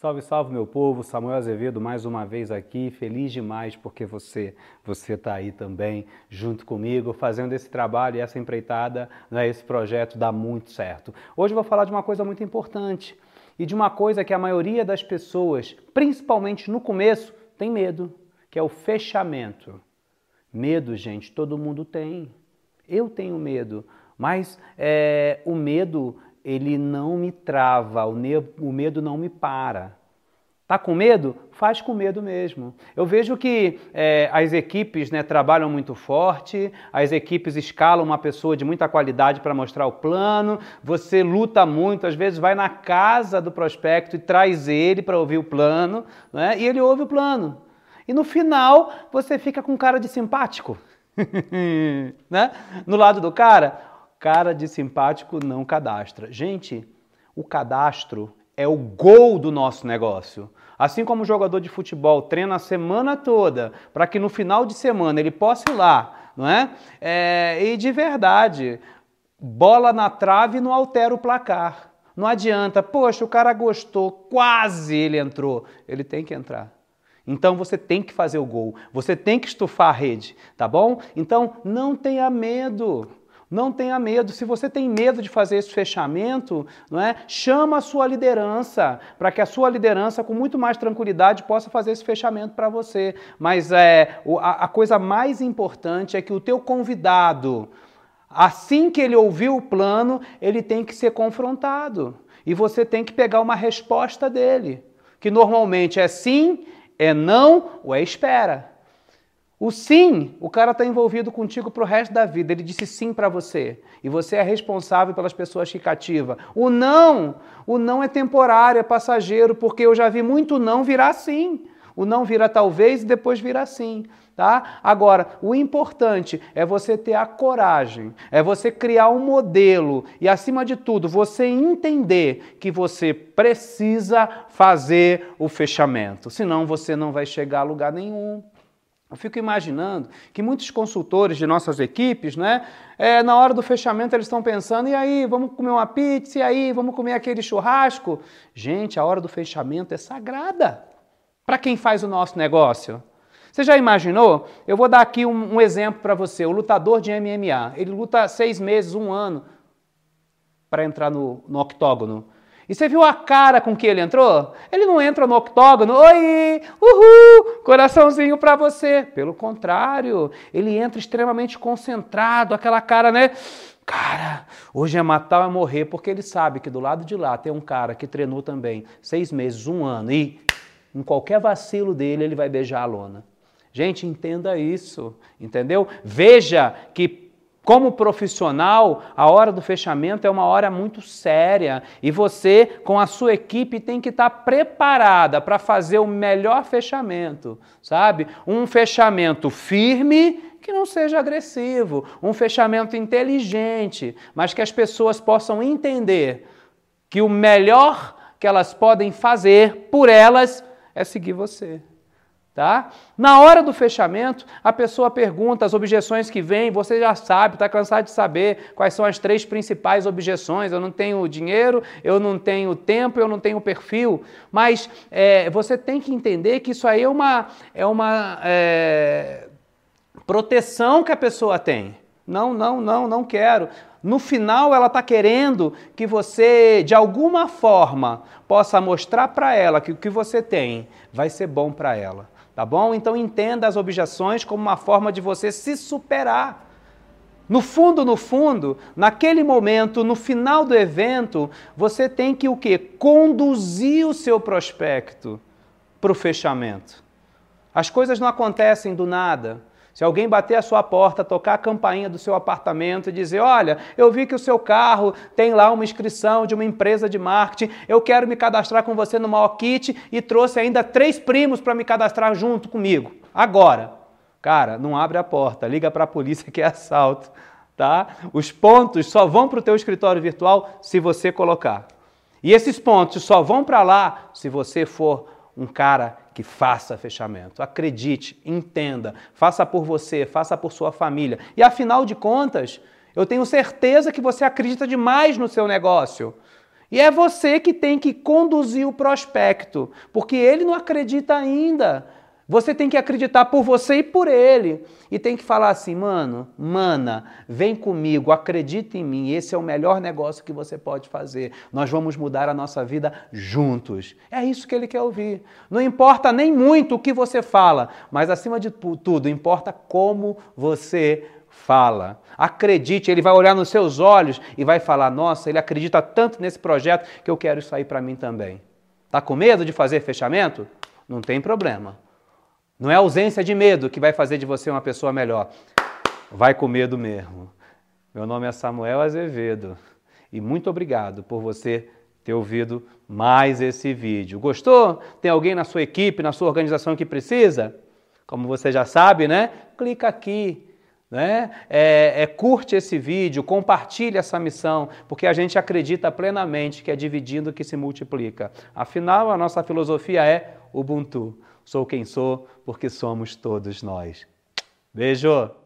Salve, salve meu povo, Samuel Azevedo mais uma vez aqui, feliz demais porque você você está aí também junto comigo fazendo esse trabalho e essa empreitada, né, esse projeto dá muito certo. Hoje eu vou falar de uma coisa muito importante e de uma coisa que a maioria das pessoas, principalmente no começo, tem medo, que é o fechamento. Medo, gente, todo mundo tem. Eu tenho medo, mas é, o medo ele não me trava, o, o medo não me para. Tá com medo? Faz com medo mesmo. Eu vejo que é, as equipes né, trabalham muito forte, as equipes escalam uma pessoa de muita qualidade para mostrar o plano, você luta muito, às vezes vai na casa do prospecto e traz ele para ouvir o plano, né, e ele ouve o plano. E no final você fica com cara de simpático. né? No lado do cara, cara de simpático não cadastra. Gente, o cadastro é o gol do nosso negócio. Assim como o jogador de futebol treina a semana toda para que no final de semana ele possa ir lá, não é? é? E de verdade, bola na trave não altera o placar. Não adianta, poxa, o cara gostou, quase ele entrou. Ele tem que entrar. Então você tem que fazer o gol, você tem que estufar a rede, tá bom? Então não tenha medo. Não tenha medo. Se você tem medo de fazer esse fechamento, não é? Chama a sua liderança para que a sua liderança, com muito mais tranquilidade, possa fazer esse fechamento para você. Mas é, a, a coisa mais importante é que o teu convidado, assim que ele ouviu o plano, ele tem que ser confrontado. E você tem que pegar uma resposta dele, que normalmente é sim, é não ou é espera. O sim, o cara está envolvido contigo para o resto da vida. Ele disse sim para você. E você é responsável pelas pessoas que cativa. O não, o não é temporário, é passageiro, porque eu já vi muito não virar sim. O não vira talvez e depois vira sim. Tá? Agora, o importante é você ter a coragem, é você criar um modelo e, acima de tudo, você entender que você precisa fazer o fechamento. Senão você não vai chegar a lugar nenhum. Eu fico imaginando que muitos consultores de nossas equipes, né, é, na hora do fechamento eles estão pensando, e aí, vamos comer uma pizza, e aí, vamos comer aquele churrasco? Gente, a hora do fechamento é sagrada para quem faz o nosso negócio. Você já imaginou? Eu vou dar aqui um, um exemplo para você. O lutador de MMA, ele luta seis meses, um ano para entrar no, no octógono. E você viu a cara com que ele entrou? Ele não entra no octógono, oi, uhul, coraçãozinho para você. Pelo contrário, ele entra extremamente concentrado, aquela cara, né? Cara, hoje é matar ou é morrer, porque ele sabe que do lado de lá tem um cara que treinou também seis meses, um ano, e em qualquer vacilo dele ele vai beijar a lona. Gente, entenda isso, entendeu? Veja que como profissional, a hora do fechamento é uma hora muito séria e você, com a sua equipe, tem que estar preparada para fazer o melhor fechamento, sabe? Um fechamento firme que não seja agressivo, um fechamento inteligente, mas que as pessoas possam entender que o melhor que elas podem fazer por elas é seguir você. Tá? Na hora do fechamento, a pessoa pergunta as objeções que vêm, você já sabe, está cansado de saber quais são as três principais objeções. Eu não tenho dinheiro, eu não tenho tempo, eu não tenho perfil. Mas é, você tem que entender que isso aí é uma, é uma é, proteção que a pessoa tem. Não, não, não, não quero. No final, ela está querendo que você, de alguma forma, possa mostrar para ela que o que você tem vai ser bom para ela. Tá bom? Então entenda as objeções como uma forma de você se superar. No fundo, no fundo, naquele momento, no final do evento, você tem que o quê? Conduzir o seu prospecto para o fechamento. As coisas não acontecem do nada. Se alguém bater a sua porta, tocar a campainha do seu apartamento e dizer: Olha, eu vi que o seu carro tem lá uma inscrição de uma empresa de marketing, eu quero me cadastrar com você no maior kit e trouxe ainda três primos para me cadastrar junto comigo. Agora, cara, não abre a porta, liga para a polícia que é assalto. Tá? Os pontos só vão para o teu escritório virtual se você colocar. E esses pontos só vão para lá se você for um cara que faça fechamento. Acredite, entenda, faça por você, faça por sua família. E afinal de contas, eu tenho certeza que você acredita demais no seu negócio. E é você que tem que conduzir o prospecto, porque ele não acredita ainda. Você tem que acreditar por você e por ele. E tem que falar assim, mano, mana, vem comigo, acredita em mim, esse é o melhor negócio que você pode fazer. Nós vamos mudar a nossa vida juntos. É isso que ele quer ouvir. Não importa nem muito o que você fala, mas acima de tudo, importa como você fala. Acredite, ele vai olhar nos seus olhos e vai falar: Nossa, ele acredita tanto nesse projeto que eu quero isso aí para mim também. Tá com medo de fazer fechamento? Não tem problema. Não é a ausência de medo que vai fazer de você uma pessoa melhor. Vai com medo mesmo. Meu nome é Samuel Azevedo e muito obrigado por você ter ouvido mais esse vídeo. Gostou? Tem alguém na sua equipe, na sua organização que precisa? Como você já sabe, né? Clica aqui. Né? É, é, curte esse vídeo, compartilhe essa missão, porque a gente acredita plenamente que é dividindo que se multiplica. Afinal, a nossa filosofia é Ubuntu. Sou quem sou porque somos todos nós. Beijo!